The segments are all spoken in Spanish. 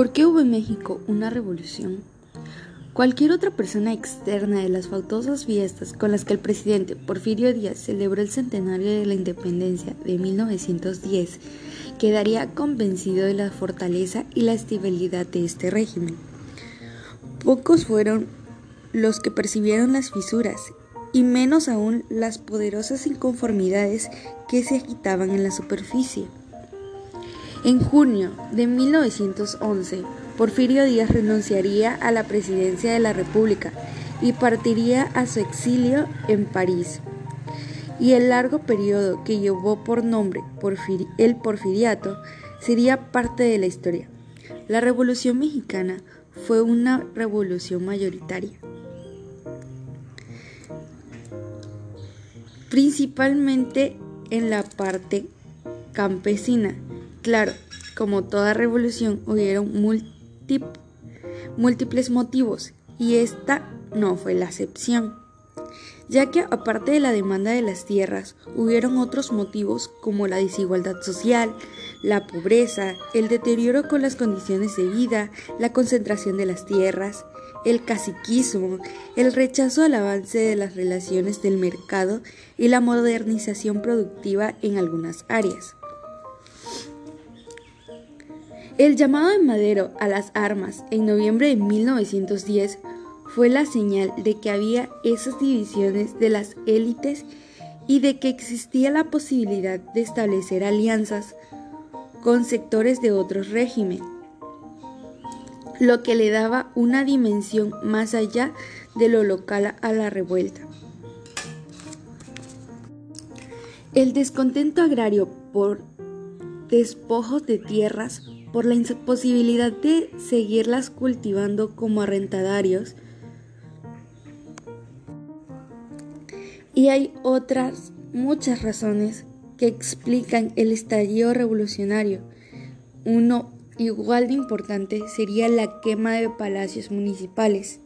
¿Por qué hubo en México una revolución? Cualquier otra persona externa de las fautosas fiestas con las que el presidente Porfirio Díaz celebró el centenario de la independencia de 1910 quedaría convencido de la fortaleza y la estabilidad de este régimen. Pocos fueron los que percibieron las fisuras y menos aún las poderosas inconformidades que se agitaban en la superficie. En junio de 1911, Porfirio Díaz renunciaría a la presidencia de la República y partiría a su exilio en París. Y el largo periodo que llevó por nombre el Porfiriato sería parte de la historia. La Revolución Mexicana fue una revolución mayoritaria. Principalmente en la parte campesina Claro, como toda revolución hubieron múltiples motivos y esta no fue la excepción, ya que aparte de la demanda de las tierras, hubieron otros motivos como la desigualdad social, la pobreza, el deterioro con las condiciones de vida, la concentración de las tierras, el caciquismo, el rechazo al avance de las relaciones del mercado y la modernización productiva en algunas áreas. El llamado de Madero a las armas en noviembre de 1910 fue la señal de que había esas divisiones de las élites y de que existía la posibilidad de establecer alianzas con sectores de otros regímenes, lo que le daba una dimensión más allá de lo local a la revuelta. El descontento agrario por despojos de tierras por la imposibilidad de seguirlas cultivando como arrendadarios. Y hay otras muchas razones que explican el estallido revolucionario. Uno igual de importante sería la quema de palacios municipales,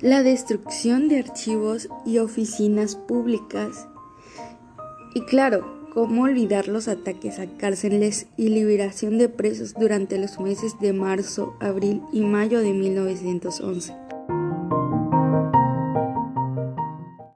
la destrucción de archivos y oficinas públicas y claro, ¿Cómo olvidar los ataques a cárceles y liberación de presos durante los meses de marzo, abril y mayo de 1911?